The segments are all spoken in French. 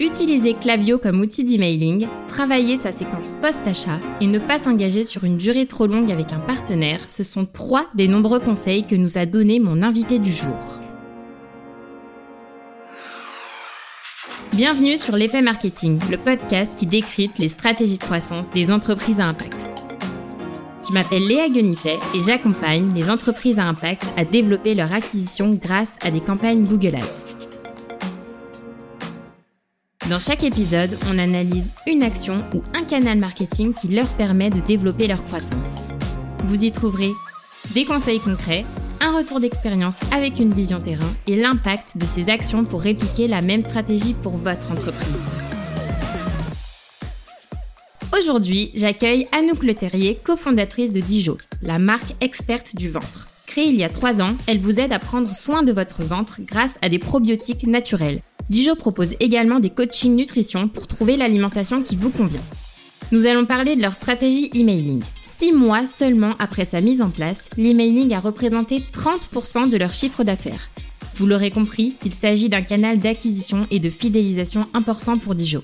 Utiliser Clavio comme outil d'emailing, travailler sa séquence post-achat et ne pas s'engager sur une durée trop longue avec un partenaire, ce sont trois des nombreux conseils que nous a donné mon invité du jour. Bienvenue sur l'effet marketing, le podcast qui décrypte les stratégies de croissance des entreprises à impact. Je m'appelle Léa Guenifet et j'accompagne les entreprises à impact à développer leur acquisition grâce à des campagnes Google Ads. Dans chaque épisode, on analyse une action ou un canal marketing qui leur permet de développer leur croissance. Vous y trouverez des conseils concrets, un retour d'expérience avec une vision terrain et l'impact de ces actions pour répliquer la même stratégie pour votre entreprise. Aujourd'hui, j'accueille Anouk Leterrier, cofondatrice de Dijon, la marque experte du ventre. Créée il y a trois ans, elle vous aide à prendre soin de votre ventre grâce à des probiotiques naturels Dijo propose également des coachings nutrition pour trouver l'alimentation qui vous convient. Nous allons parler de leur stratégie emailing. Six mois seulement après sa mise en place, l'emailing a représenté 30% de leur chiffre d'affaires. Vous l'aurez compris, il s'agit d'un canal d'acquisition et de fidélisation important pour Dijo.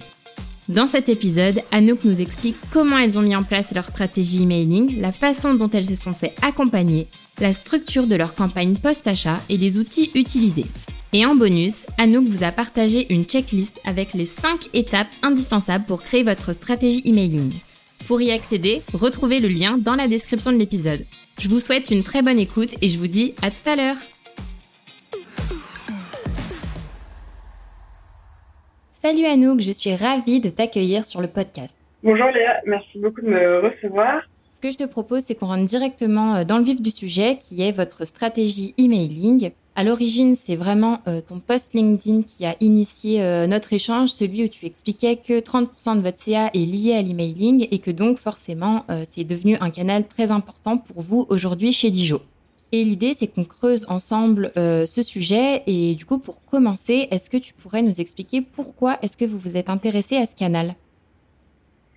Dans cet épisode, Anouk nous explique comment elles ont mis en place leur stratégie emailing, la façon dont elles se sont fait accompagner, la structure de leur campagne post-achat et les outils utilisés. Et en bonus, Anouk vous a partagé une checklist avec les 5 étapes indispensables pour créer votre stratégie emailing. Pour y accéder, retrouvez le lien dans la description de l'épisode. Je vous souhaite une très bonne écoute et je vous dis à tout à l'heure. Salut Anouk, je suis ravie de t'accueillir sur le podcast. Bonjour Léa, merci beaucoup de me recevoir. Ce que je te propose, c'est qu'on rentre directement euh, dans le vif du sujet, qui est votre stratégie emailing. À l'origine, c'est vraiment euh, ton post LinkedIn qui a initié euh, notre échange, celui où tu expliquais que 30% de votre CA est lié à l'emailing et que donc forcément, euh, c'est devenu un canal très important pour vous aujourd'hui chez Dijo. Et l'idée, c'est qu'on creuse ensemble ce sujet. Et du coup, pour commencer, est-ce que tu pourrais nous expliquer pourquoi est-ce que vous vous êtes intéressé à ce canal?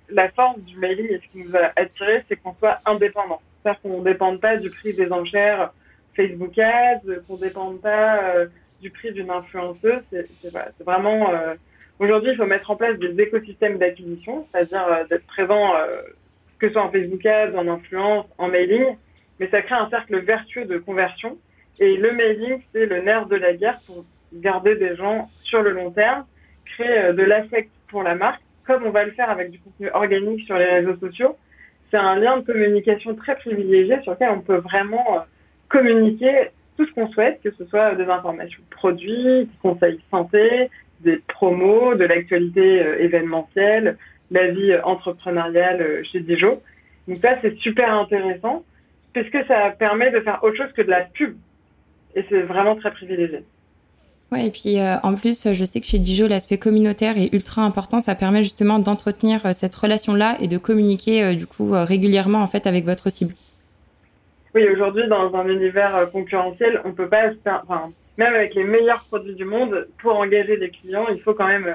La force du mailing et ce qui nous a attiré, c'est qu'on soit indépendant. C'est-à-dire qu'on ne dépende pas du prix des enchères Facebook Ads, qu'on ne dépende pas euh, du prix d'une influenceuse. C'est vraiment euh, aujourd'hui, il faut mettre en place des écosystèmes d'acquisition, c'est-à-dire euh, d'être présent que ce soit en Facebook Ads, en influence, en mailing, mais ça crée un cercle vertueux de conversion. Et le mailing, c'est le nerf de la guerre pour garder des gens sur le long terme, créer de l'affect pour la marque, comme on va le faire avec du contenu organique sur les réseaux sociaux. C'est un lien de communication très privilégié sur lequel on peut vraiment communiquer tout ce qu'on souhaite, que ce soit des informations produits, des conseils santé, des promos, de l'actualité euh, événementielle, la vie entrepreneuriale euh, chez Dijon. Donc ça, c'est super intéressant puisque ça permet de faire autre chose que de la pub. Et c'est vraiment très privilégié. Ouais, et puis euh, en plus, je sais que chez Dijon, l'aspect communautaire est ultra important. Ça permet justement d'entretenir cette relation-là et de communiquer du coup régulièrement en fait avec votre cible. Oui, aujourd'hui, dans un univers euh, concurrentiel, on peut pas, enfin, même avec les meilleurs produits du monde, pour engager des clients, il faut quand même euh,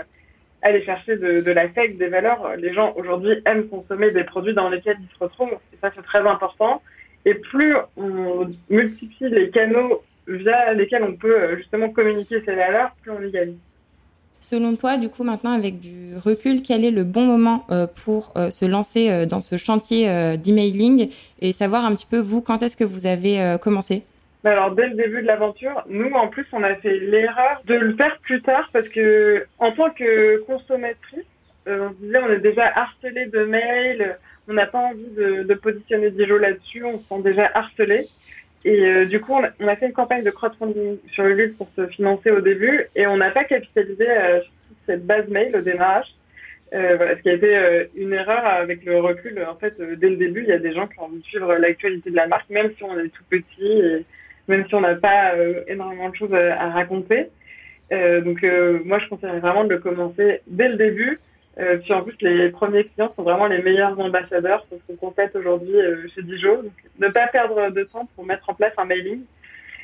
aller chercher de, de l'affect, des valeurs. Les gens aujourd'hui aiment consommer des produits dans lesquels ils se retrouvent, et ça c'est très important. Et plus on multiplie les canaux via lesquels on peut euh, justement communiquer ces valeurs, plus on y gagne. Selon toi, du coup, maintenant, avec du recul, quel est le bon moment euh, pour euh, se lancer euh, dans ce chantier d'emailing et savoir un petit peu, vous, quand est-ce que vous avez commencé? Bah alors dès le début de l'aventure, nous en plus on a fait l'erreur de le faire plus tard parce que en tant que consommatrice, on disait on est déjà harcelé de mails, on n'a pas envie de, de positionner Dijon là-dessus, on se sent déjà harcelé. Et euh, du coup, on a, fait une campagne de crowdfunding sur le livre pour se financer au début et on n'a pas capitalisé euh, cette base mail au démarrage. Euh, voilà, ce qui a été euh, une erreur avec le recul. En fait, dès le début, il y a des gens qui ont envie de suivre l'actualité de la marque, même si on est tout petit et même si on n'a pas énormément de choses à, à raconter. donc, moi, je conseillerais vraiment de le commencer dès le début euh, puis en plus, les premiers clients sont vraiment les meilleurs ambassadeurs. C'est ce qu'on constate aujourd'hui euh, chez Dijon. ne pas perdre de temps pour mettre en place un mailing.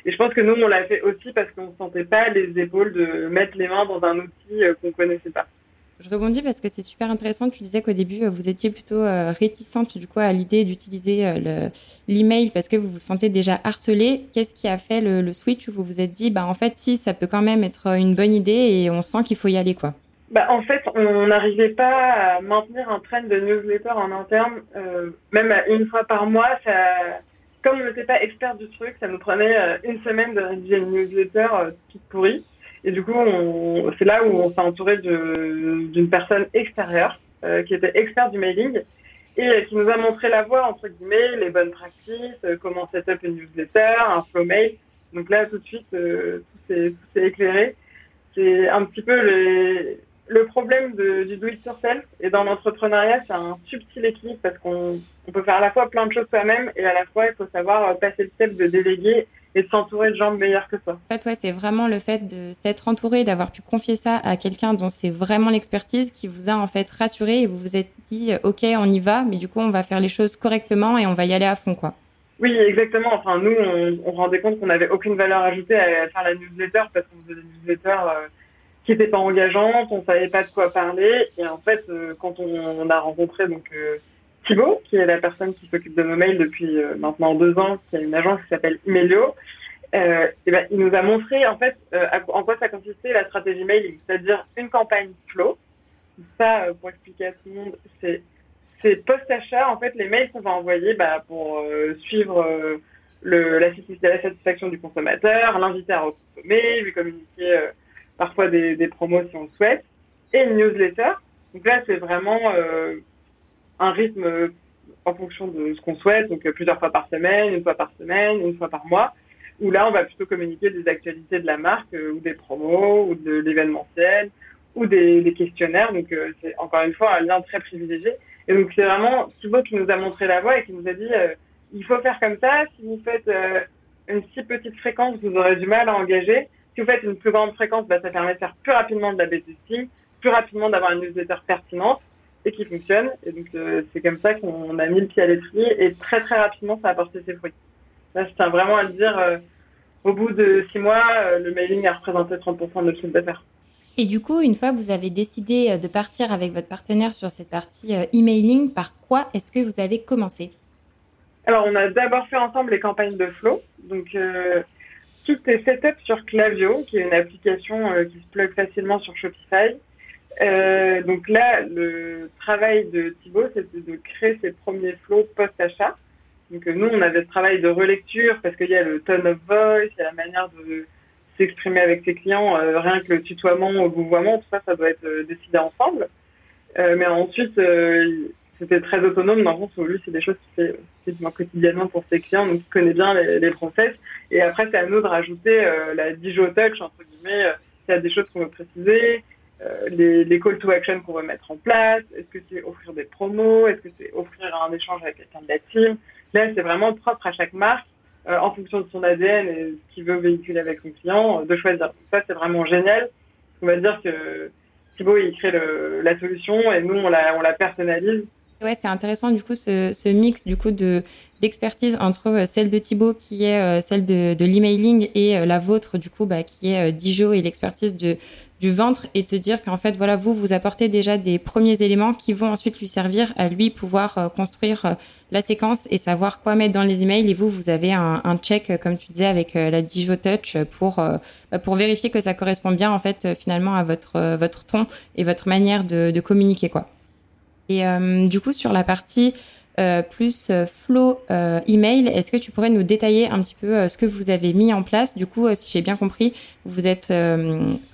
Et je pense que nous, on l'a fait aussi parce qu'on ne sentait pas les épaules de mettre les mains dans un outil euh, qu'on connaissait pas. Je rebondis parce que c'est super intéressant. Tu disais qu'au début, vous étiez plutôt réticente du coup à l'idée d'utiliser l'email parce que vous vous sentez déjà harcelé. Qu'est-ce qui a fait le, le, switch où vous vous êtes dit, bah en fait, si, ça peut quand même être une bonne idée et on sent qu'il faut y aller quoi? Bah, en fait, on n'arrivait pas à maintenir un train de newsletter en interne, euh, même une fois par mois. Ça, comme on n'était pas expert du truc, ça nous prenait euh, une semaine de rédiger une newsletter euh, toute pourrie. Et du coup, c'est là où on s'est entouré d'une personne extérieure euh, qui était expert du mailing et qui nous a montré la voie entre guillemets, les bonnes pratiques, comment setup une newsletter, un flow mail. Donc là, tout de suite, tout s'est éclairé. C'est un petit peu les, le problème de, du do it yourself et dans l'entrepreneuriat, c'est un subtil équilibre parce qu'on on peut faire à la fois plein de choses soi-même et à la fois il faut savoir euh, passer le step de déléguer et de s'entourer de gens meilleurs que soi. En fait, ouais, c'est vraiment le fait de s'être entouré, d'avoir pu confier ça à quelqu'un dont c'est vraiment l'expertise qui vous a en fait rassuré et vous vous êtes dit, euh, ok, on y va, mais du coup, on va faire les choses correctement et on va y aller à fond, quoi. Oui, exactement. Enfin, nous, on, on rendait compte qu'on n'avait aucune valeur ajoutée à, faire la newsletter parce qu'on faisait des newsletters euh, qui n'était pas engageante, on savait pas de quoi parler. Et en fait, euh, quand on, a rencontré donc euh, Thibaut, qui est la personne qui s'occupe de nos mails depuis euh, maintenant deux ans, qui a une agence qui s'appelle Imelio, et ben, il nous a montré en fait en quoi ça consistait la stratégie mailing, c'est-à-dire une campagne flow. Ça, pour expliquer à tout le monde, c'est c'est post-achat, en fait, les mails qu'on va envoyer bah, pour suivre le, la, la, satisfaction du consommateur, l'inviter à reconsommer, lui communiquer parfois des, promos si on le souhaite, et une newsletter. Donc là, c'est vraiment euh, un rythme euh, en fonction de ce qu'on souhaite, donc euh, plusieurs fois par semaine, une fois par semaine, une fois par mois, où là, on va plutôt communiquer des actualités de la marque, ou des promos, ou de l'événementiel, ou des, des, questionnaires. Donc c'est encore une fois un lien très privilégié. Et donc c'est vraiment Thibaut qui nous a montré la voie et qui nous a dit il faut faire comme ça. Si vous faites une si petite fréquence, vous aurez du mal à engager. Si vous faites une plus grande fréquence, bah, ça permet de faire plus rapidement de la B-testing, plus rapidement d'avoir une newsletter pertinente et qui fonctionne. Et donc, euh, c'est comme ça qu'on a mis le pied à l'étrier et très, très rapidement, ça a porté ses fruits. Là, je tiens vraiment à le dire, euh, au bout de six mois, euh, le mailing a représenté 30% de notre chiffre d'affaires. Et du coup, une fois que vous avez décidé de partir avec votre partenaire sur cette partie emailing, par quoi est-ce que vous avez commencé? Alors, on a d'abord fait ensemble les campagnes de flow. Donc, tout est setup sur Clavio, qui est une application euh, qui se plug facilement sur Shopify. Euh, donc là, le travail de Thibaut, c'était de créer ses premiers flows post-achat. Donc euh, nous, on avait ce travail de relecture parce qu'il y a le tone of voice, il y a la manière de s'exprimer avec ses clients, rien que le tutoiement le vouvoiement, tout ça, ça doit être décidé ensemble. mais ensuite, c'était très autonome dans le sens où lui, c'est des choses qu'il fait quotidiennement pour ses clients, donc il connaît bien les, les process. Et après, c'est à nous de rajouter euh, la Dijo Touch, entre guillemets, euh, s'il y a des choses qu'on veut préciser, euh, les, les call to action qu'on veut mettre en place, est-ce que c'est offrir des promos, est-ce que c'est offrir un échange avec quelqu'un de la team? Là, c'est vraiment propre à chaque marque, euh, en fonction de son ADN et ce qu'il veut véhiculer avec son client, de choisir. Ça, c'est vraiment génial. On va dire que Thibaut, il crée la solution et nous, on la, on la personnalise Ouais, c'est intéressant du coup ce, ce, mix du coup de d'expertise entre euh, celle de Thibaut qui est euh, celle de, de l'emailing et euh, la vôtre du coup bah, qui est Dijo et l'expertise de du ventre et de se dire qu'en fait voilà vous vous apportez déjà des premiers éléments qui vont ensuite lui servir à lui pouvoir construire la séquence et savoir quoi mettre dans les emails et vous vous avez un, un check comme tu disais avec la Dijo Touch pour bah, pour vérifier que ça correspond bien en fait finalement à votre votre ton et votre manière de, de communiquer quoi. Et euh, du coup, sur la partie euh, plus euh, flow email, est-ce que tu pourrais nous détailler un petit peu ce que vous avez mis en place? Du coup, si j'ai bien compris, vous êtes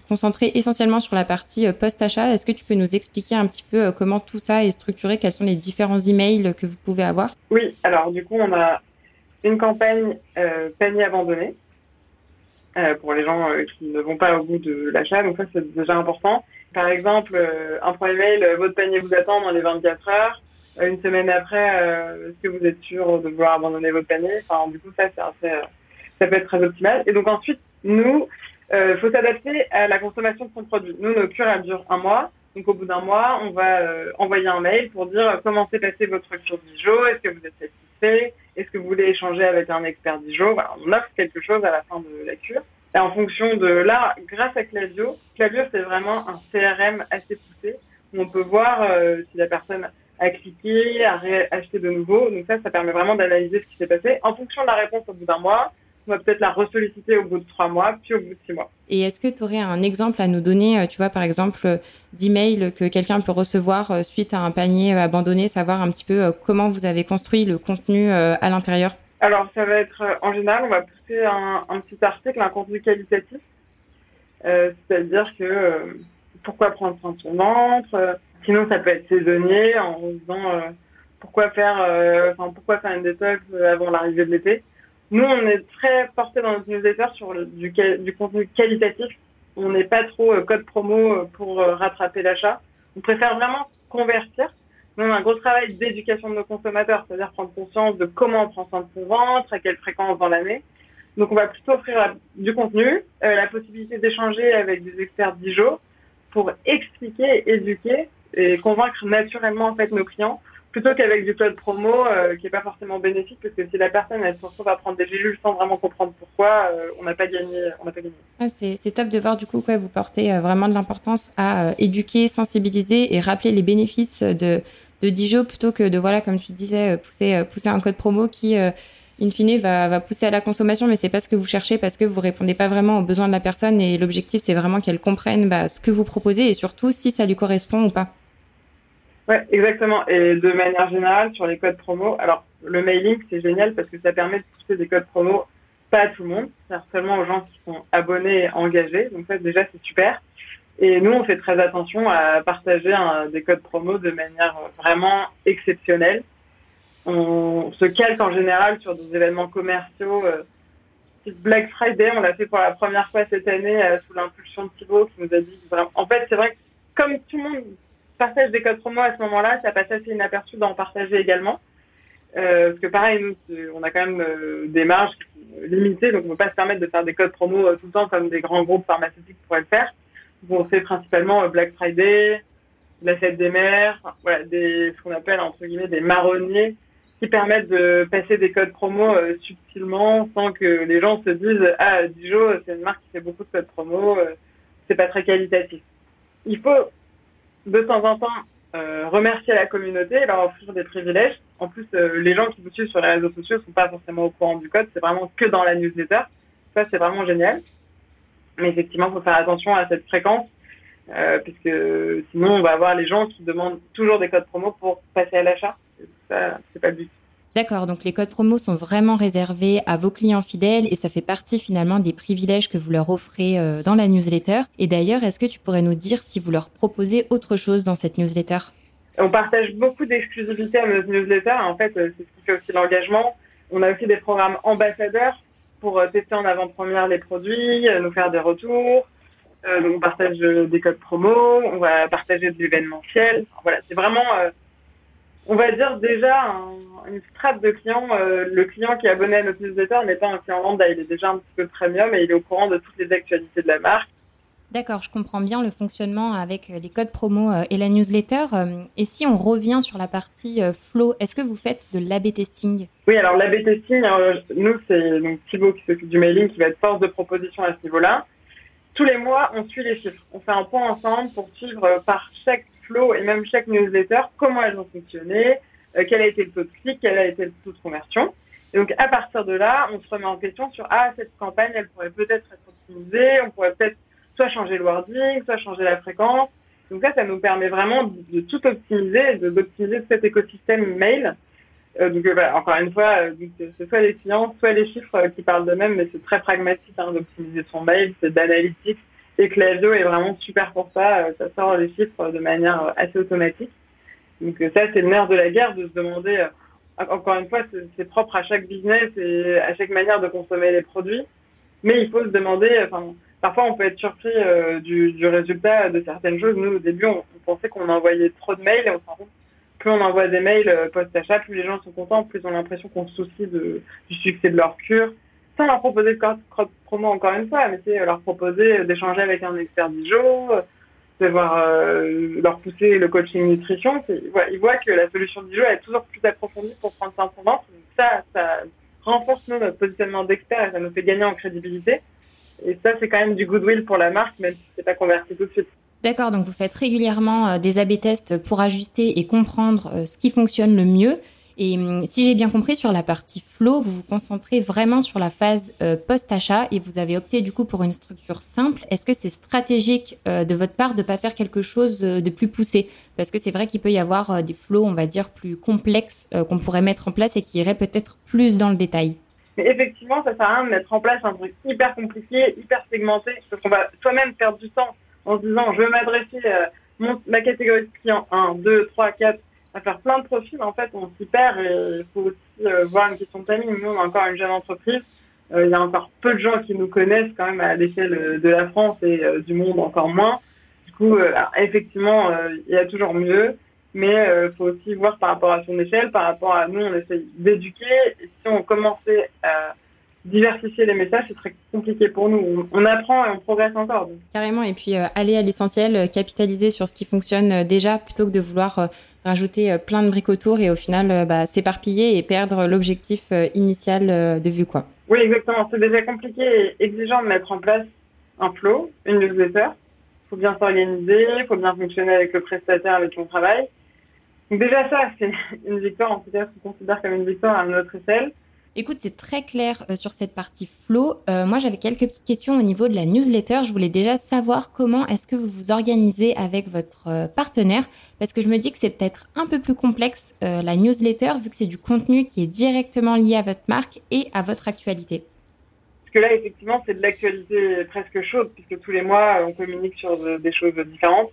concentré essentiellement sur la partie post-achat. Est-ce que tu peux nous expliquer un petit peu comment tout ça est structuré? Quels sont les différents emails que vous pouvez avoir? Oui, alors du coup, on a une campagne panier abandonné pour les gens qui ne vont pas au bout de l'achat. Donc ça, c'est déjà important. Par exemple, euh, un premier mail, euh, votre panier vous attend dans les 24 heures. Euh, une semaine après, est-ce que vous êtes sûr de vouloir abandonner votre panier? Enfin, du coup, ça, c'est ça peut être très optimal. Et donc ensuite, nous, il faut s'adapter à la consommation de son produit. Nous, nos cures, elles durent un mois. Donc, au bout d'un mois, on va envoyer un mail pour dire comment s'est passé votre cure Dijo, est-ce que vous êtes satisfait, est-ce que vous voulez échanger avec un expert Dijo? On offre quelque chose à la fin de la cure. Et en fonction de là, grâce à Clavio, Clavio c'est vraiment un CRM assez poussé où on peut voir euh, si la personne a cliqué, a acheté de nouveau. Donc ça, ça permet vraiment d'analyser ce qui s'est passé. En fonction de la réponse au bout d'un mois, on va peut-être la ressolliciter au bout de trois mois, puis au bout de six mois. Et est-ce que tu aurais un exemple à nous donner, euh, tu vois, par exemple, d'email que quelqu'un peut recevoir suite à un panier abandonné, savoir un petit peu comment vous avez construit le contenu à l'intérieur? Alors, ça va être, en général, on va pousser un, un petit article, un contenu qualitatif. C'est-à-dire que pourquoi prendre soin de son ventre Sinon, ça peut être saisonnier en disant pourquoi faire, euh, enfin, pourquoi faire une détox avant l'arrivée de l'été. Nous, on est très porté dans notre newsletter sur du, du contenu qualitatif. On n'est pas trop euh, code promo euh, pour rattraper l'achat. On préfère vraiment convertir. Nous, on a un gros travail d'éducation de nos consommateurs, c'est-à-dire prendre conscience de comment on prend soin de son ventre, à quelle fréquence dans l'année. Donc, on va plutôt offrir du contenu, la possibilité d'échanger avec des experts jours pour expliquer, éduquer et convaincre naturellement en fait nos clients plutôt qu'avec du code promo euh, qui est pas forcément bénéfique parce que si la personne elle se retrouve à prendre des gélules sans vraiment comprendre pourquoi, euh, on n'a pas gagné, gagné. C'est top de voir du coup quoi vous portez euh, vraiment de l'importance à éduquer, sensibiliser et rappeler les bénéfices de de Dijon plutôt que de voilà comme tu disais pousser pousser un code promo qui in fine va, va pousser à la consommation mais c'est pas ce que vous cherchez parce que vous répondez pas vraiment aux besoins de la personne et l'objectif c'est vraiment qu'elle comprenne bah, ce que vous proposez et surtout si ça lui correspond ou pas. Ouais, exactement. Et de manière générale, sur les codes promo, alors le mailing, c'est génial parce que ça permet de pousser des codes promo pas à tout le monde, c'est-à-dire seulement aux gens qui sont abonnés et engagés. Donc ça, déjà, c'est super. Et nous, on fait très attention à partager des codes promo de manière vraiment exceptionnelle. On se calque en général sur des événements commerciaux. Euh, Black Friday, on l'a fait pour la première fois cette année euh, sous l'impulsion de Thibaut qui nous a dit vraiment... En fait, c'est vrai que comme tout le monde partage des codes promo à ce moment-là, ça passe assez inaperçu d'en partager également. Euh, parce que pareil, nous, on a quand même euh, des marges limitées, donc on ne peut pas se permettre de faire des codes promo euh, tout le temps comme des grands groupes pharmaceutiques pourraient le faire. Donc on fait principalement euh, Black Friday, la fête des mères, voilà, des, ce qu'on appelle entre guillemets des marronniers qui permettent de passer des codes promo subtilement sans que les gens se disent ah Dijon c'est une marque qui fait beaucoup de codes promo, c'est pas très qualitatif. Il faut de temps en temps euh, remercier la communauté et leur offrir des privilèges. En plus, euh, les gens qui vous suivent sur les réseaux sociaux sont pas forcément au courant du code, c'est vraiment que dans la newsletter. Ça, c'est vraiment génial. Mais effectivement, il faut faire attention à cette fréquence, euh, puisque sinon, on va avoir les gens qui demandent toujours des codes promo pour passer à l'achat. Ça, c'est pas le but. D'accord, donc les codes promo sont vraiment réservés à vos clients fidèles et ça fait partie finalement des privilèges que vous leur offrez euh, dans la newsletter. Et d'ailleurs, est-ce que tu pourrais nous dire si vous leur proposez autre chose dans cette newsletter? On partage beaucoup d'exclusivité à nos newsletters. En fait, euh, c'est ce qui fait aussi l'engagement. On a aussi des programmes ambassadeurs pour euh, tester en avant-première les produits, nous faire des retours. donc on partage des codes promo, on va partager de l'événementiel. Voilà, c'est vraiment on va dire déjà une strate de clients. Euh, le client qui est abonné à notre newsletter n'est pas un client lambda, il est déjà un petit peu premium et il est au courant de toutes les actualités de la marque. D'accord, je comprends bien le fonctionnement avec les codes promo euh, et la newsletter. Euh, et si on revient sur la partie flow, est-ce que vous faites de l'AB testing? Oui, alors l'AB testing, nous, c'est donc Thibaut qui s'occupe du mailing, qui va être force de proposition à ce niveau-là. Tous les mois, on suit les chiffres. On fait un point ensemble pour suivre par chaque et même chaque newsletter, comment elles ont fonctionné, euh, quel a été le taux de clic, quel a été le taux de conversion. Et donc, à partir de là, on se remet en question sur, ah, cette campagne, elle pourrait peut-être être optimisée, on pourrait peut-être soit changer le wording, soit changer la fréquence. Donc ça, ça nous permet vraiment de, tout optimiser, d'optimiser cet écosystème mail. Euh, donc voilà, encore une fois, euh, c'est soit les clients, soit les chiffres qui parlent d'eux-mêmes, mais c'est très pragmatique hein, d'optimiser son mail, c'est d'analytique et que Klaviyo est vraiment super pour ça. Euh, ça sort les chiffres de manière euh, assez automatique. Donc euh, ça, c'est le nerf de la guerre de se demander, encore une fois, c'est propre à chaque business et à chaque manière de consommer les produits. Mais il faut se demander, enfin, parfois on peut être surpris du, résultat de certaines choses. Nous, au début, on, pensait qu'on envoyait trop de mails et on s'en plus on envoie des mails post-achat, plus les gens sont contents, plus ils ont l'impression qu'on se soucie du succès de leur cure, sans leur proposer de code promo encore une fois, mais c'est leur proposer d'échanger avec un expert d'IJO, de voir euh, leur pousser le coaching nutrition. Ils voient, que la solution d'IJO est toujours plus approfondie pour prendre soin son ça, ça renforce notre positionnement d'expert et ça nous fait gagner en crédibilité. Et ça, c'est quand même du goodwill pour la marque, même si c'est pas converti tout de suite. D'accord, donc vous faites régulièrement euh, des A/B tests pour ajuster et comprendre euh, ce qui fonctionne le mieux. Et hum, si j'ai bien compris, sur la partie flow, vous vous concentrez vraiment sur la phase euh, post-achat et vous avez opté du coup pour une structure simple. Est-ce que c'est stratégique euh, de votre part de ne pas faire quelque chose euh, de plus poussé? Parce que c'est vrai qu'il peut y avoir des flows, on va dire, plus complexes qu'on pourrait mettre en place et qui iraient peut-être plus dans le détail. Mais effectivement, ça sert à rien de mettre en place un truc hyper compliqué, hyper segmenté, parce qu'on va soi-même perdre du temps en se disant je veux m'adresser ma catégorie de clients 1, 2, 3, 4 faire plein de profils, en fait, on s'y perd et il faut aussi euh, voir une question de timing. Nous, on a encore une jeune entreprise. Euh, il y a encore peu de gens qui nous connaissent quand même à l'échelle de la France et euh, du monde encore moins. Du coup, effectivement, il y a toujours mieux, mais il faut aussi voir par rapport à son échelle, par rapport à nous, on essaye d'éduquer. Si on commençait à diversifier les messages, c'est très compliqué pour nous. On, apprend et on progresse encore. Carrément, et puis aller à l'essentiel, capitaliser sur ce qui fonctionne déjà plutôt que de vouloir rajouter euh, plein de briques autour et au final euh, bah, s'éparpiller et perdre l'objectif euh, initial de vue. Quoi. Oui, exactement. C'est déjà compliqué et exigeant de mettre en place un flow, une newsletter. Il faut bien s'organiser, il faut bien fonctionner avec le prestataire avec qui on travaille. Donc déjà ça, c'est une victoire, en tout cas, qu'on considère comme une victoire à notre échelle. Écoute, c'est très clair euh, sur cette partie flow. Euh, moi, j'avais quelques petites questions au niveau de la newsletter. Je voulais déjà savoir comment est-ce que vous vous organisez avec votre euh, partenaire, parce que je me dis que c'est peut-être un peu plus complexe la newsletter, vu que c'est du contenu qui est directement lié à votre marque et à votre actualité. Parce que là, effectivement, c'est de l'actualité presque chaude, puisque tous les mois, on communique sur des choses différentes.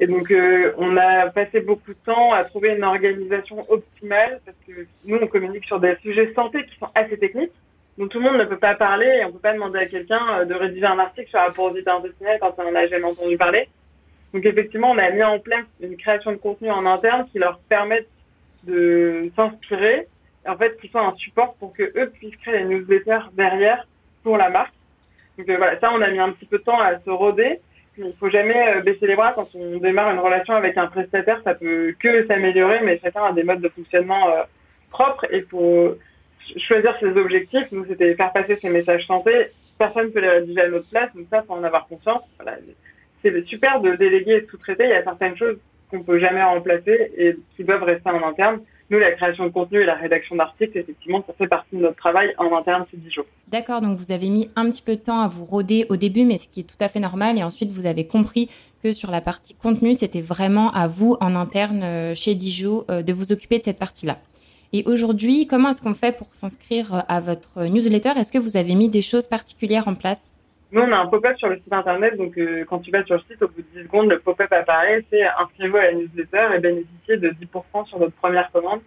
Et donc, euh, on a passé beaucoup de temps à trouver une organisation optimale parce que nous, on communique sur des sujets santé qui sont assez techniques. Donc, tout le monde ne peut pas parler et on peut pas demander à quelqu'un euh, de rédiger un article sur la porosité intestinale quand on n'en a jamais entendu parler. Donc, effectivement, on a mis en place une création de contenu en interne qui leur permette de s'inspirer, en fait, qui soit un support pour que eux puissent créer des newsletters derrière pour la marque. Donc, euh, voilà, ça, on a mis un petit peu de temps à se roder. Il faut jamais euh, baisser les bras quand on démarre une relation avec un prestataire. Ça peut que s'améliorer, mais chacun a des modes de fonctionnement euh, propres. Il faut choisir ses objectifs. Nous, c'était faire passer ces messages santé. Personne ne peut les rédiger à notre place, donc ça, faut en avoir conscience. Voilà. C'est super de déléguer et de sous-traiter. Il y a certaines choses qu'on peut jamais remplacer et qui doivent rester en interne. La création de contenu et la rédaction d'articles, effectivement, ça fait partie de notre travail en interne ces 10 jours. D'accord, donc vous avez mis un petit peu de temps à vous roder au début, mais ce qui est tout à fait normal. Et ensuite, vous avez compris que sur la partie contenu, c'était vraiment à vous, en interne, euh, chez Dijon, euh, de vous occuper de cette partie-là. Et aujourd'hui, comment est-ce qu'on fait pour s'inscrire à votre newsletter? Est-ce que vous avez mis des choses particulières en place? Nous, on a un pop-up sur le site internet, donc euh, quand tu vas sur le site, au bout de 10 secondes, le pop-up apparaît, c'est inscrivez-vous à la newsletter et bénéficiez de 10% sur votre première commande.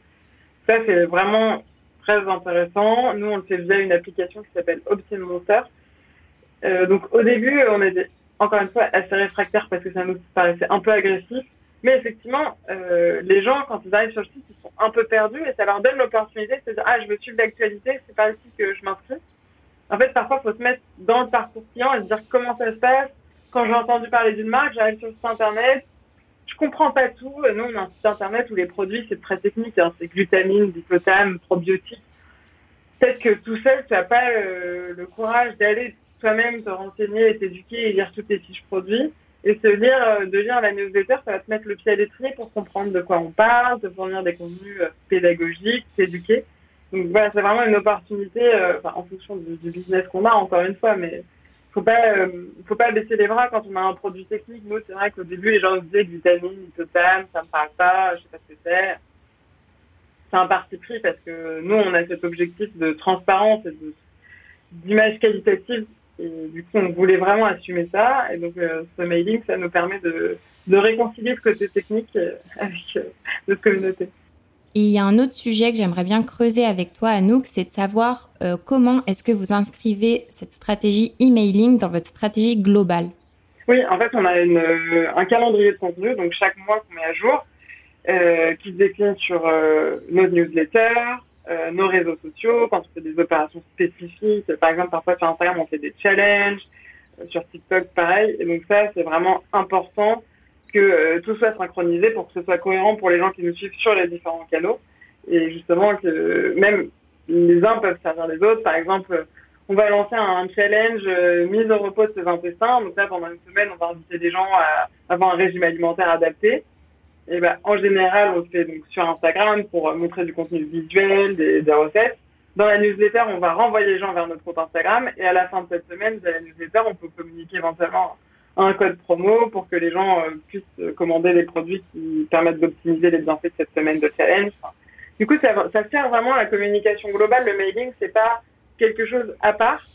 Ça, c'est vraiment très intéressant. Nous, on le fait via une application qui s'appelle Optin Monster. Euh, donc au début, on était encore une fois assez réfractaires parce que ça nous paraissait un peu agressif. Mais effectivement, euh, les gens, quand ils arrivent sur le site, ils sont un peu perdus et ça leur donne l'opportunité de se dire Ah, je veux suivre l'actualité, c'est par ici que je m'inscris. En fait, parfois, il faut se mettre dans le parcours client et se dire comment ça se passe. Quand j'ai entendu parler d'une marque, j'arrive sur le site internet, je comprends pas tout. Nous, on a un site internet où les produits, c'est très technique. Hein. C'est glutamine, dipotame, probiotiques. Peut-être que tout seul, tu n'as pas euh, le courage d'aller toi-même te renseigner, t'éduquer et lire toutes les fiches produits. Et se lire, euh, de lire la newsletter, ça va te mettre le pied à l'étrier pour comprendre de quoi on parle, te fournir des contenus euh, pédagogiques, t'éduquer. Donc voilà, c'est vraiment une opportunité, euh, en fonction du, business qu'on a, encore une fois, mais faut pas, euh, faut pas baisser les bras quand on a un produit technique. Nous, c'est vrai qu'au début, les gens disaient vitamine, isotame, ça me parle pas, je sais pas ce que c'est. C'est un parti pris parce que nous, on a cet objectif de transparence et d'image qualitative. Et du coup, on voulait vraiment assumer ça. Et donc, euh, ce mailing, ça nous permet de, de réconcilier ce côté technique avec notre communauté. Il y a un autre sujet que j'aimerais bien creuser avec toi, Anouk, c'est de savoir euh, comment est-ce que vous inscrivez cette stratégie emailing dans votre stratégie globale? Oui, en fait, on a euh, un calendrier de contenu, donc chaque mois qu'on met à jour, euh, qui se décline sur euh, nos newsletters, nos réseaux sociaux, quand on fait des opérations spécifiques. Par exemple, parfois sur Instagram, on fait des challenges, sur TikTok, pareil. Et donc ça, c'est vraiment important que euh, tout soit synchronisé pour que ce soit cohérent pour les gens qui nous suivent sur les différents canaux. Et justement, que même les uns peuvent servir les autres. Par exemple, on va lancer un challenge euh, mise au repos de ses intestins. Donc là, pendant une semaine, on va inviter des gens à avoir un régime alimentaire adapté. Et ben, en général, on le fait donc sur Instagram pour montrer du contenu visuel, des, recettes. Dans la newsletter, on va renvoyer les gens vers notre compte Instagram et à la fin de cette semaine, de la newsletter, on peut communiquer éventuellement un code promo pour que les gens euh, puissent commander des produits qui permettent d'optimiser les bienfaits de cette semaine de challenge. du coup, ça, sert vraiment à la communication globale. Le mailing, c'est pas quelque chose à part.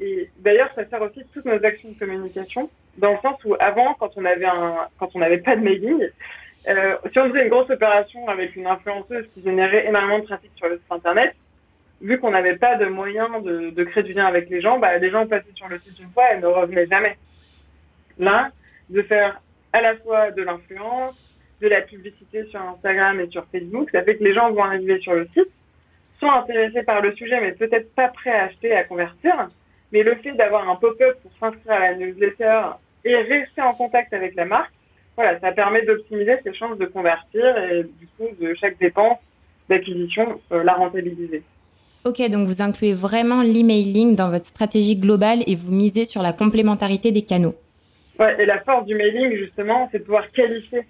Et d'ailleurs, ça sert aussi toutes nos actions de communication, dans le sens où avant, quand on n'avait pas de mailing, euh, si on faisait une grosse opération avec une influenceuse qui générait énormément de trafic sur le site internet, vu qu'on n'avait pas de moyens de, de, créer du lien avec les gens, bah, les gens passaient sur le site une fois et ne revenaient jamais. Là, de faire à la fois de l'influence, de la publicité sur Instagram et sur Facebook, ça fait que les gens vont arriver sur le site, sont intéressés par le sujet, mais peut-être pas prêts à acheter, à convertir. Mais le fait d'avoir un pop-up pour s'inscrire à la newsletter et rester en contact avec la marque, voilà, ça permet d'optimiser ses chances de convertir et du coup de chaque dépense d'acquisition euh, la rentabiliser. Ok, donc vous incluez vraiment l'emailing dans votre stratégie globale et vous misez sur la complémentarité des canaux. Et la force du mailing, justement, c'est de pouvoir qualifier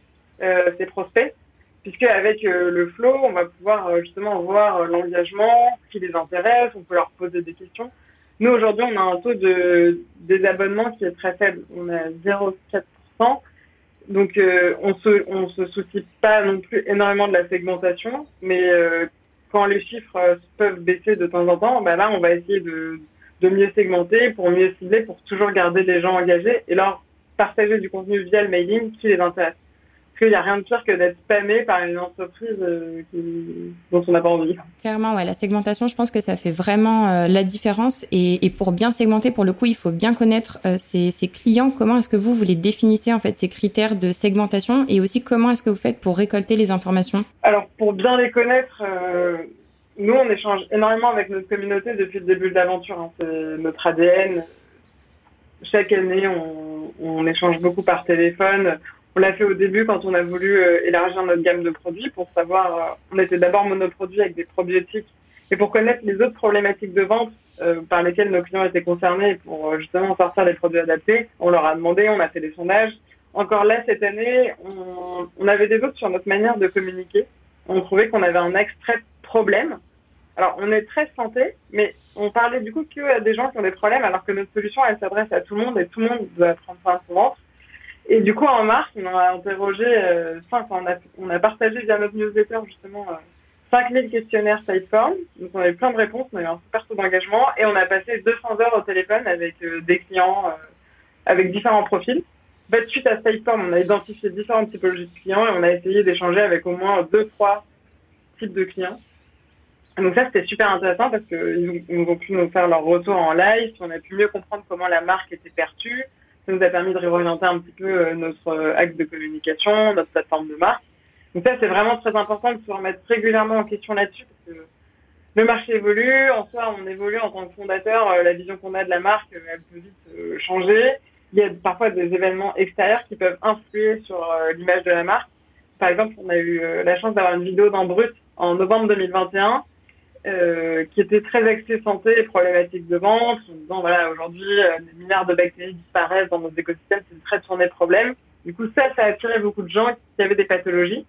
euh, prospects, puisque avec euh, le flow, on va pouvoir euh, justement voir euh, l'engagement, ce qui les intéresse, on peut leur poser des questions. Nous, aujourd'hui, on a un taux de désabonnement qui est très faible. On a 0,4%. Donc, on se, on se soucie pas non plus énormément de la segmentation, mais quand les chiffres peuvent baisser de temps en temps, ben là, on va essayer de, de mieux segmenter pour mieux cibler, pour toujours garder les gens engagés et leur partager du contenu via le mailing qui les intéresse qu'il n'y a rien de pire que d'être spammé par une entreprise euh, qui, dont on n'a pas envie. Clairement, ouais, la segmentation, je pense que ça fait vraiment euh, la différence. Et, et, pour bien segmenter, pour le coup, il faut bien connaître euh, ses, ses, clients. Comment est-ce que vous, vous les définissez, en fait, ces critères de segmentation? Et aussi, comment est-ce que vous faites pour récolter les informations? Alors, pour bien les connaître, nous, on échange énormément avec notre communauté depuis le début de l'aventure. Hein. C'est notre ADN. Chaque année, on, on échange beaucoup par téléphone on l'a fait au début quand on a voulu euh, élargir notre gamme de produits pour savoir, euh, on était d'abord monoproduit avec des probiotiques et pour connaître les autres problématiques de vente euh, par lesquelles nos clients étaient concernés pour justement sortir des produits adaptés, on leur a demandé, on a fait des sondages. Encore là, cette année, on, avait des doutes sur notre manière de communiquer. On trouvait qu'on avait un extrait problème. Alors, on est très santé, mais on parlait du coup que à des gens qui ont des problèmes, alors que notre solution, elle s'adresse à tout le monde et tout le monde doit prendre soin de son ventre. Et du coup, en mars, on a interrogé, euh, enfin, on a, on a partagé via notre newsletter justement euh, 5000 questionnaires Typeform. Donc, on avait plein de réponses, on a eu un super taux d'engagement et on a passé 200 heures au téléphone avec euh, des clients euh, avec différents profils. En fait, suite à Typeform, on a identifié différentes typologies de clients et on a essayé d'échanger avec au moins deux, trois types de clients. Donc ça, c'était super intéressant parce qu'ils ont pu nous faire leur retour en live, on a pu mieux comprendre comment la marque était perçue, ça nous a permis de réorienter un petit peu euh, notre euh, axe de communication, notre plateforme de marque. Donc ça, c'est vraiment très important de se remettre régulièrement en question là-dessus parce que le marché évolue, en soi, on évolue en tant que fondateur, euh, la vision qu'on a de la marque, elle peut vite changer. Il y a parfois des événements extérieurs qui peuvent influer sur l'image de la marque. Par exemple, on a eu la chance d'avoir une vidéo dans Brut en novembre 2021 euh, qui était très axé santé et problématiques de vente, en disant voilà aujourd'hui euh, des milliards de bactéries disparaissent dans nos écosystèmes, c'est très tourné problème. Du coup ça, ça a attiré beaucoup de gens qui avaient des pathologies.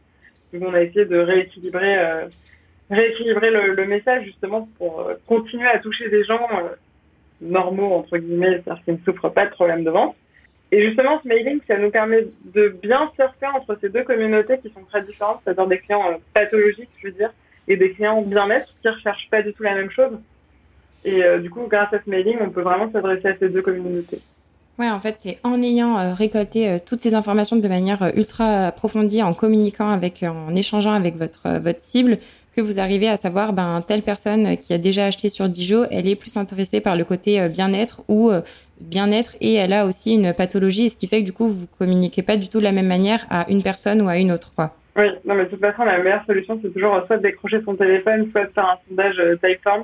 Donc on a essayé de rééquilibrer, euh, le, message justement pour continuer à toucher des gens normaux entre guillemets, c'est-à-dire qui ne souffrent pas de problèmes de vente. Et justement, ce mailing, ça nous permet de bien surfer entre ces deux communautés qui sont très différentes, c'est-à-dire des clients pathologiques, je veux dire, et des clients bien-être qui recherchent pas du tout la même chose. Et euh, du coup, grâce à ce mailing, on peut vraiment s'adresser à ces deux communautés. Ouais, en fait, c'est en ayant euh, récolté euh, toutes ces informations de manière ultra approfondie, en communiquant avec, en échangeant avec votre votre cible, que vous arrivez à savoir, ben telle personne qui a déjà acheté sur Dijo, elle est plus intéressée par le côté bien-être ou bien-être et elle a aussi une pathologie, ce qui fait que du coup, vous communiquez pas du tout de la même manière à une personne ou à une autre, quoi. Oui, non, mais de toute façon, la meilleure solution, c'est toujours soit de décrocher son téléphone, soit de faire un sondage euh, Typeform.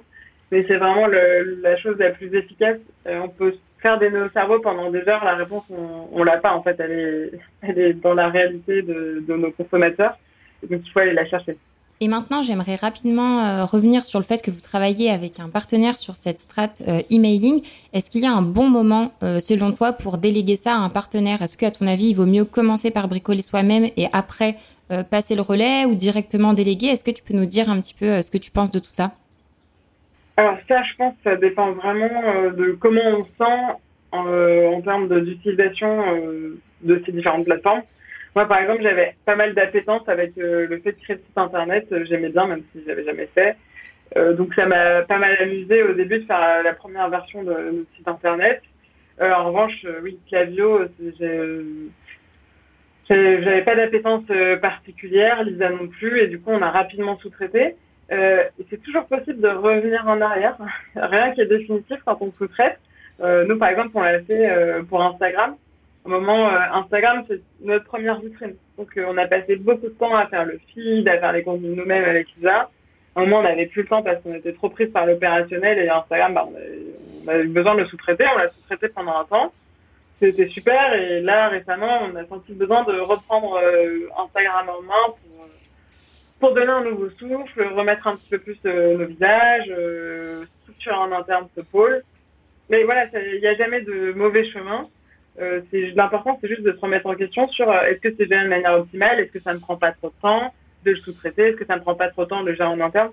Mais c'est vraiment la chose la plus efficace. Euh, on peut faire des nœuds cerveau pendant des heures. La réponse, on, on l'a pas. En fait, elle est, dans la réalité de, nos consommateurs. Donc, il faut aller la chercher. Et maintenant, j'aimerais rapidement euh, revenir sur le fait que vous travaillez avec un partenaire sur cette strate euh, emailing. Est-ce qu'il y a un bon moment, selon toi, pour déléguer ça à un partenaire? Est-ce qu'à ton avis, il vaut mieux commencer par bricoler soi-même et après passer le relais ou directement déléguer Est-ce que tu peux nous dire un petit peu ce que tu penses de tout ça? Alors ça, je pense que ça dépend vraiment de comment on sent en termes d'utilisation de ces différentes plateformes. Moi, par exemple, j'avais pas mal d'appétence avec euh, le fait de créer le site internet. Euh, j'aimais bien, même si je l'avais jamais fait. Euh, donc, ça m'a pas mal amusé au début de faire la première version de notre site internet. en revanche, oui, Clavio, j'avais pas d'appétence particulière, Lisa non plus, et du coup, on a rapidement sous-traité. Euh, c'est toujours possible de revenir en arrière. Rien qui est définitif quand on sous-traite. nous, par exemple, on l'a fait pour Instagram au moment, euh, Instagram, c'est notre première vitrine. Donc, euh, on a passé beaucoup de temps à faire le feed, à faire les contenus nous-mêmes avec Lisa. À un moment, on n'avait plus le temps parce qu'on était trop pris par l'opérationnel et Instagram, bah, on, avait, besoin de le sous-traiter. On l'a sous-traité pendant un temps. C'était super. Et là, récemment, on a senti le besoin de reprendre euh, Instagram en main pour, pour donner un nouveau souffle, remettre un petit peu plus nos visages, structurer en interne ce pôle. Mais voilà, il n'y a jamais de mauvais chemin. Euh, l'important, c'est juste de se remettre en question sur euh, est-ce que c'est bien de manière optimale, est-ce que ça ne prend pas trop de temps de le sous-traiter, est-ce que ça ne prend pas trop de temps de gérer en interne.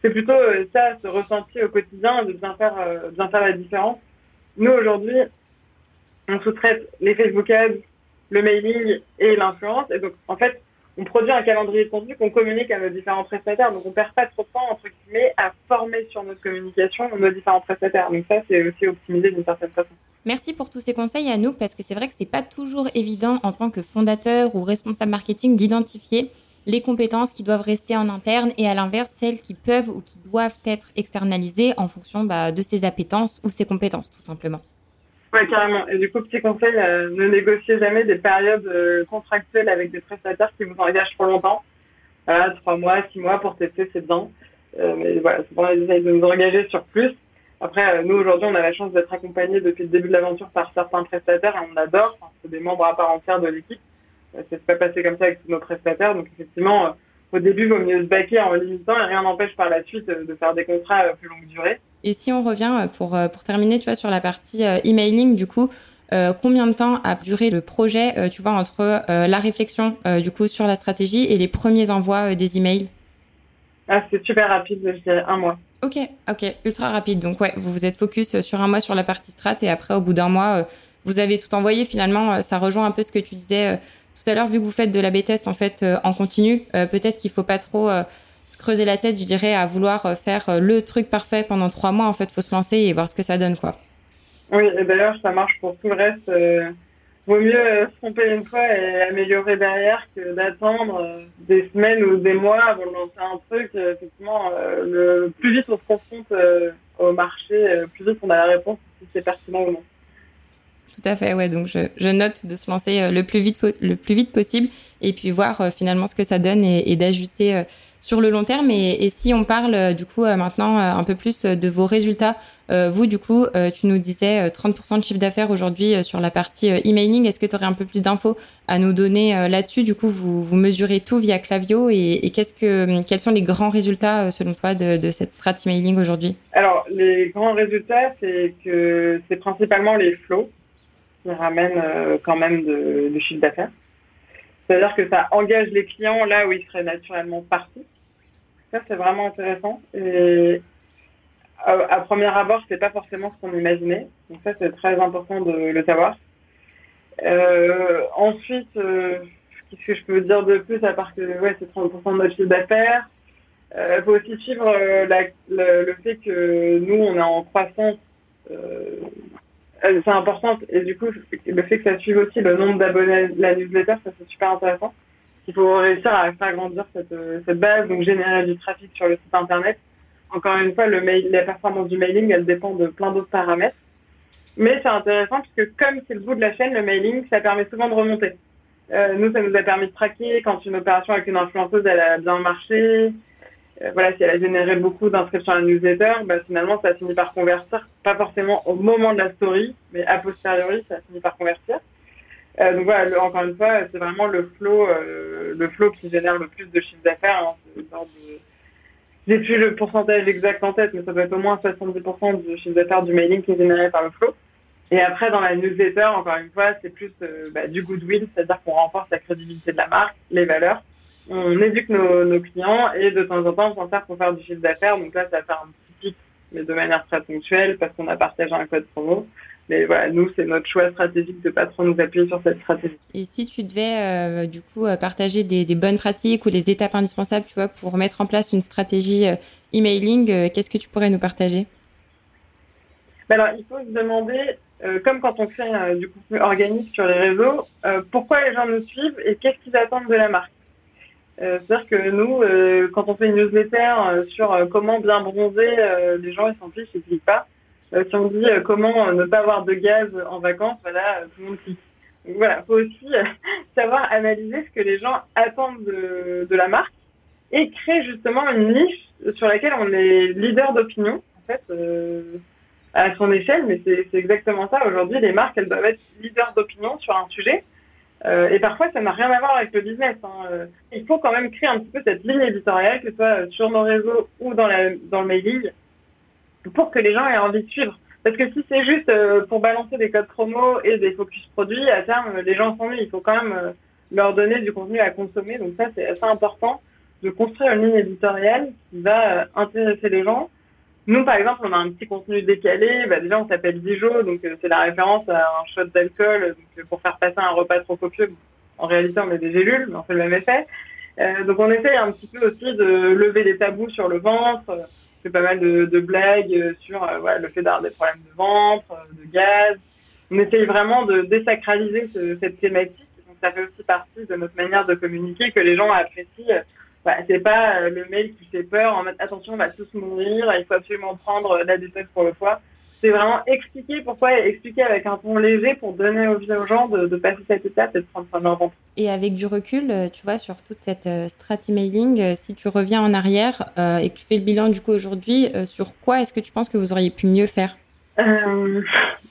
C'est plutôt euh, ça, ce ressenti au quotidien, de bien faire, bien faire la différence. Nous, aujourd'hui, on sous-traite les Facebook Ads, le mailing et l'influence. Et donc, en fait, on produit un calendrier de contenu qu'on communique à nos différents prestataires. Donc, on perd pas trop de temps, entre guillemets, à former sur notre communication nos différents prestataires. Donc, ça, c'est aussi optimisé d'une certaine façon. Merci pour tous ces conseils à nous parce que c'est vrai que c'est pas toujours évident en tant que fondateur ou responsable marketing d'identifier les compétences qui doivent rester en interne et à l'inverse celles qui peuvent ou qui doivent être externalisées en fonction bah, de ses appétences ou ses compétences tout simplement. Oui, carrément. Et du coup, petit conseil, euh, ne négociez jamais des périodes euh, contractuelles avec des prestataires qui vous engagent trop longtemps. Voilà, trois mois, six mois pour tester, c'est bien. Euh, mais voilà, c'est pour essayer de nous engager sur plus. Après, nous, aujourd'hui, on a la chance d'être accompagnés depuis le début de l'aventure par certains prestataires et on adore. c'est des membres à part entière de l'équipe. S'est pas passé comme ça avec tous nos prestataires. Donc, effectivement, au début, il vaut mieux se baquer en limitant et rien n'empêche par la suite de faire des contrats plus longue durée. Et si on revient pour, pour terminer, tu vois, sur la partie emailing, du coup, combien de temps a duré le projet, tu vois, entre la réflexion, du coup, sur la stratégie et les premiers envois des emails? Ah, c'est super rapide, je dirais un mois. Ok, ok, ultra rapide. Donc ouais, vous vous êtes focus sur un mois sur la partie strat et après au bout d'un mois, euh, vous avez tout envoyé. Finalement, euh, ça rejoint un peu ce que tu disais euh, tout à l'heure. Vu que vous faites de la B-test en fait en continu, peut-être qu'il faut pas trop se creuser la tête, je dirais, à vouloir faire le truc parfait pendant trois mois. En fait, faut se lancer et voir ce que ça donne, quoi. Oui, et d'ailleurs, ça marche pour tout le reste vaut mieux euh, se tromper une fois et améliorer derrière que d'attendre euh, des semaines ou des mois avant de lancer un truc. Euh, effectivement, le plus vite on se confronte au marché, plus vite on a la réponse si c'est pertinent ou non. Tout à fait, ouais. Donc je, je, note de se lancer le plus vite le plus vite possible et puis voir finalement ce que ça donne et, et d'ajuster sur le long terme. Et, si on parle euh, du coup euh, maintenant euh, un peu plus de vos résultats, vous du coup, tu nous disais 30% de chiffre d'affaires aujourd'hui sur la partie emailing. Est-ce que tu aurais un peu plus d'infos à nous donner là-dessus? Du coup, vous, vous mesurez tout via Clavio et, qu'est-ce que, quels sont les grands résultats selon toi de, cette strat emailing aujourd'hui? Alors, les grands résultats, c'est que c'est principalement les flows qui ramènent quand même de, chiffre d'affaires. C'est-à-dire que ça engage les clients là où ils seraient naturellement partis ça, c'est vraiment intéressant. Et à, premier abord, c'est pas forcément ce qu'on imaginait. Donc ça, c'est très important de le savoir. Euh, ensuite, euh, qu'est-ce que je peux dire de plus à part que ouais, c'est 30% de notre chiffre d'affaires. Il euh, faut aussi suivre le, fait que nous, on est en croissance. C'est important. Et du coup, le fait que ça suive aussi le nombre d'abonnés à la newsletter, ça c'est super intéressant. Il faut réussir à faire grandir cette, cette base, donc générer du trafic sur le site internet. Encore une fois, la performance du mailing, elle dépend de plein d'autres paramètres. Mais c'est intéressant puisque comme c'est le bout de la chaîne, le mailing, ça permet souvent de remonter. Euh, nous, ça nous a permis de traquer quand une opération avec une influenceuse, elle a bien marché. Euh, voilà, si elle a généré beaucoup d'inscriptions à la newsletter, bah, finalement, ça a fini par convertir. Pas forcément au moment de la story, mais a posteriori, ça a fini par convertir. donc voilà, encore une fois, c'est vraiment le flow, le flow qui génère le plus de chiffre d'affaires. Hein. J'ai plus le pourcentage exact en tête, mais ça doit être au moins 70% du chiffre d'affaires du mailing qui est généré par le flow. Et après, dans la newsletter, encore une fois, c'est plus bah, du goodwill, c'est-à-dire qu'on renforce la crédibilité de la marque, les valeurs on éduque nos, nos, clients et de temps en temps, on s'en sert pour faire du chiffre d'affaires. Donc là, ça va faire un petit pic, mais de manière très ponctuelle parce qu'on a partagé un code promo. Mais voilà, nous, c'est notre choix stratégique de pas trop nous appuyer sur cette stratégie. Et si tu devais, euh, du coup, euh, partager des, des, bonnes pratiques ou les étapes indispensables, tu vois, pour mettre en place une stratégie euh, emailing, qu'est-ce que tu pourrais nous partager? Ben alors, il faut se demander, comme quand on crée du contenu organique sur les réseaux, pourquoi les gens nous suivent et qu'est-ce qu'ils attendent de la marque. Euh, c'est-à-dire que nous, euh, quand on fait une newsletter euh, sur comment bien bronzer, les gens ils s'en fichent, ils cliquent pas. si on dit comment ne pas avoir de gaz en vacances, voilà, tout le monde clique. Donc voilà, faut aussi savoir analyser ce que les gens attendent de, de la marque et créer justement une niche sur laquelle on est leader d'opinion, en fait, à son échelle. Mais c'est exactement ça. Aujourd'hui, les marques, elles doivent être leaders d'opinion sur un sujet. Euh, et parfois, ça n'a rien à voir avec le business. Hein. Euh, il faut quand même créer un petit peu cette ligne éditoriale, que ce soit sur nos réseaux ou dans, la, dans le mailing, pour que les gens aient envie de suivre. Parce que si c'est juste euh, pour balancer des codes promo et des focus produits, à terme, les gens s'ennuient. Il faut quand même leur donner du contenu à consommer. Donc ça, c'est assez important de construire une ligne éditoriale qui va intéresser les gens nous, par exemple, on a un petit contenu décalé. Bah, déjà, on s'appelle Dijon, donc euh, c'est la référence à un shot d'alcool. Donc, euh, pour faire passer un repas trop copieux, en réalité, on met des gélules, mais on fait le même effet. Euh, donc, on essaye un petit peu aussi de lever les tabous sur le ventre. On fait pas mal de, de blagues sur ouais, le fait d'avoir des problèmes de ventre, de gaz. On essaye vraiment de désacraliser ce, cette thématique. Donc, ça fait aussi partie de notre manière de communiquer que les gens apprécient bah, c'est pas euh, le mail qui fait peur en mode attention, on va tous mourir, il faut absolument prendre euh, la détente pour le foie. C'est vraiment expliquer pourquoi, expliquer avec un ton léger pour donner envie aux gens de, de, passer cette étape et de prendre soin de leur ventre. Et avec du recul, euh, tu vois, sur toute cette strat emailing, si tu reviens en arrière et que tu fais le bilan du coup aujourd'hui, sur quoi est-ce que tu penses que vous auriez pu mieux faire? Euh...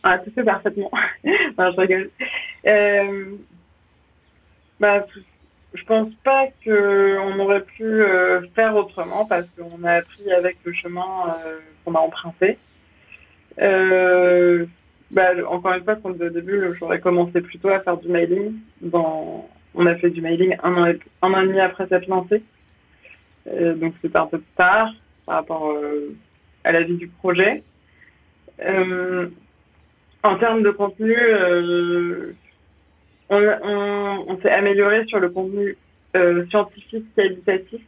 Ah, tu fais parfaitement. non, je rigole. Euh... Bah, je pense pas qu'on aurait pu euh, faire autrement parce qu'on a appris avec le chemin euh, qu'on a emprunté. Euh, bah, encore une fois, comme au début, j'aurais commencé plutôt à faire du mailing. On a fait du mailing un an, et... un an et demi après s'être lancé. donc c'était un peu tard par rapport à la vie du projet. en termes de contenu, on, s'est amélioré sur le contenu euh, scientifique qualitatif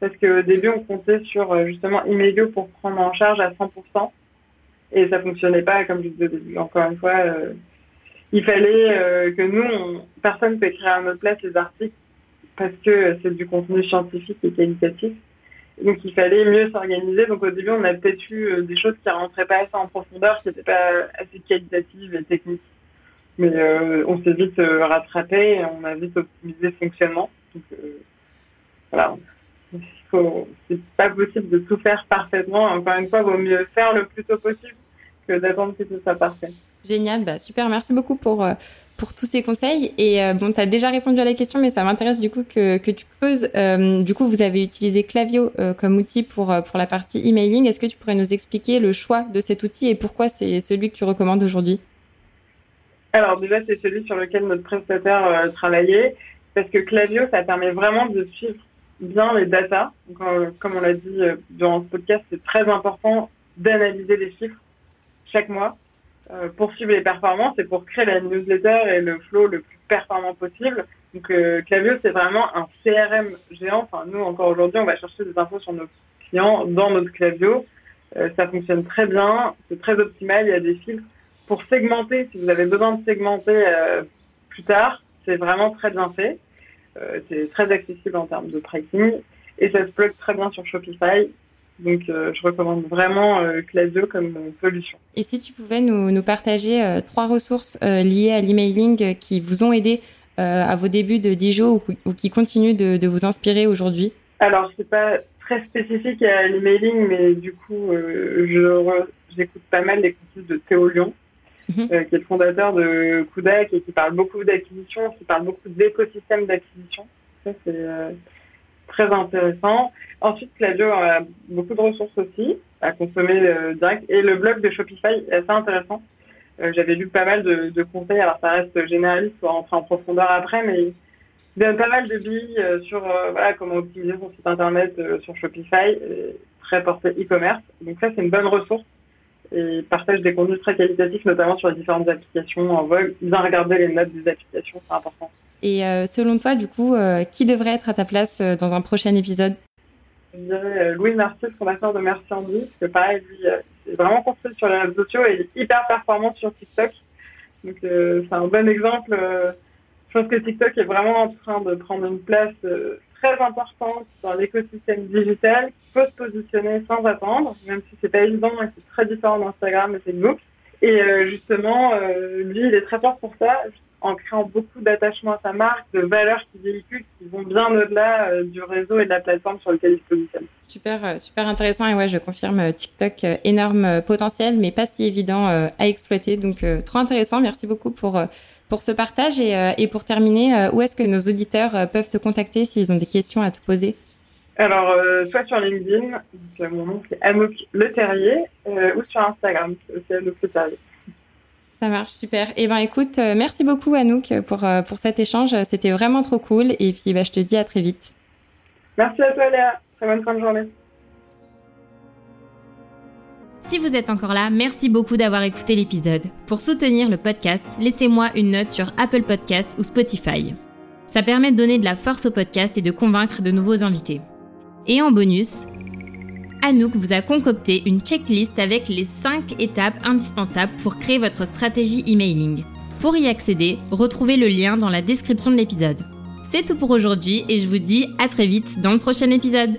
parce qu'au début on comptait sur euh, justement Imelio pour prendre en charge à 100% et ça fonctionnait pas comme je disais au début. Encore une fois, euh, il fallait que nous, on, personne peut écrire à notre place les articles parce que c'est du contenu scientifique et qualitatif. Donc il fallait mieux s'organiser. Donc au début, on a peut-être eu des choses qui rentraient pas assez en profondeur, qui n'étaient pas assez qualitatives et techniques. Mais euh, on s'est vite euh, rattrapé et on a vite optimisé le fonctionnement. Donc euh, voilà, c'est pas possible de tout faire parfaitement. Encore une fois, il vaut mieux faire le plus tôt possible que d'attendre que tout soit parfait. Génial, bah super, merci beaucoup pour, pour tous ces conseils. Et bon, tu as déjà répondu à la question, mais ça m'intéresse du coup que, que tu creuses. du coup, vous avez utilisé Clavio comme outil pour, pour la partie emailing. Est-ce que tu pourrais nous expliquer le choix de cet outil et pourquoi c'est celui que tu recommandes aujourd'hui? Alors déjà, c'est celui sur lequel notre prestataire euh, travaillait, parce que Clavio, ça permet vraiment de suivre bien les datas. Donc, euh, comme on l'a dit euh, durant ce podcast, c'est très important d'analyser les chiffres chaque mois pour suivre les performances et pour créer la newsletter et le flow le plus performant possible. Donc Clavio, c'est vraiment un CRM géant. Enfin, nous, encore aujourd'hui, on va chercher des infos sur nos clients dans notre Clavio. ça fonctionne très bien, c'est très optimal, il y a des filtres pour segmenter, si vous avez besoin de segmenter euh, plus tard, c'est vraiment très bien fait. Euh, c'est très accessible en termes de pricing et ça se plug très bien sur Shopify. Donc, euh, je recommande vraiment Klaviyo comme solution. Et si tu pouvais nous, nous partager trois ressources liées à l'emailing qui vous ont aidé à vos débuts de Dijon ou, qui continuent de, de vous inspirer aujourd'hui? Alors, c'est pas très spécifique à l'emailing, mais du coup, je j'écoute pas mal les contenus de Théo Lyon mhm. qui est le fondateur de Kudak et qui parle beaucoup d'acquisition, qui parle beaucoup d'écosystème d'acquisition. Ça, c'est très intéressant. Ensuite, Claudio a beaucoup de ressources aussi à consommer direct. Et le blog de Shopify est assez intéressant. J'avais lu pas mal de, conseils, alors ça reste généraliste, on va rentrer en profondeur après, mais il donne pas mal de billes euh, sur euh, voilà, comment optimiser son site internet euh, sur Shopify, très porté e-commerce. Donc ça, c'est une bonne ressource et partage des contenus très qualitatifs, notamment sur les différentes applications en vogue. Bien regarder les notes des applications, c'est important. Et selon toi, du coup, qui devrait être à ta place dans un prochain épisode? Je dirais Louis Mercier, fondateur de Merci Andy, parce que pareil, lui, est vraiment construit sur les réseaux sociaux et il est hyper performant sur TikTok. Donc c'est un bon exemple je pense que TikTok est vraiment en train de prendre une place euh, très importante dans l'écosystème digital qui peut se positionner sans attendre, même si c'est pas évident et c'est très différent d'Instagram et Facebook. Et euh, justement, euh, lui, il est très fort pour ça, en créant beaucoup d'attachement à sa marque, de valeurs qu'il véhicule qui vont bien au-delà du réseau et de la plateforme sur lequel il se positionne. Super, super intéressant. Et ouais, je confirme, TikTok, énorme potentiel, mais pas si évident à exploiter. Donc, trop intéressant. Merci beaucoup pour pour ce partage. Et, euh, et pour terminer, euh, où est-ce que nos auditeurs euh, peuvent te contacter s'ils ont des questions à te poser? Alors, soit sur LinkedIn, mon nom c'est Anouk Le Terrier, ou sur Instagram, c'est Anouk Le Terrier. Ça marche, super. Et eh ben écoute, merci beaucoup Anouk pour, pour cet échange. C'était vraiment trop cool. Et puis bah, je te dis à très vite. Merci à toi Léa. Très bonne fin de journée. Si vous êtes encore là, merci beaucoup d'avoir écouté l'épisode. Pour soutenir le podcast, laissez-moi une note sur Apple Podcast ou Spotify. Ça permet de donner de la force au podcast et de convaincre de nouveaux invités. Et en bonus, Anouk vous a concocté une checklist avec les 5 étapes indispensables pour créer votre stratégie emailing. Pour y accéder, retrouvez le lien dans la description de l'épisode. C'est tout pour aujourd'hui et je vous dis à très vite dans le prochain épisode.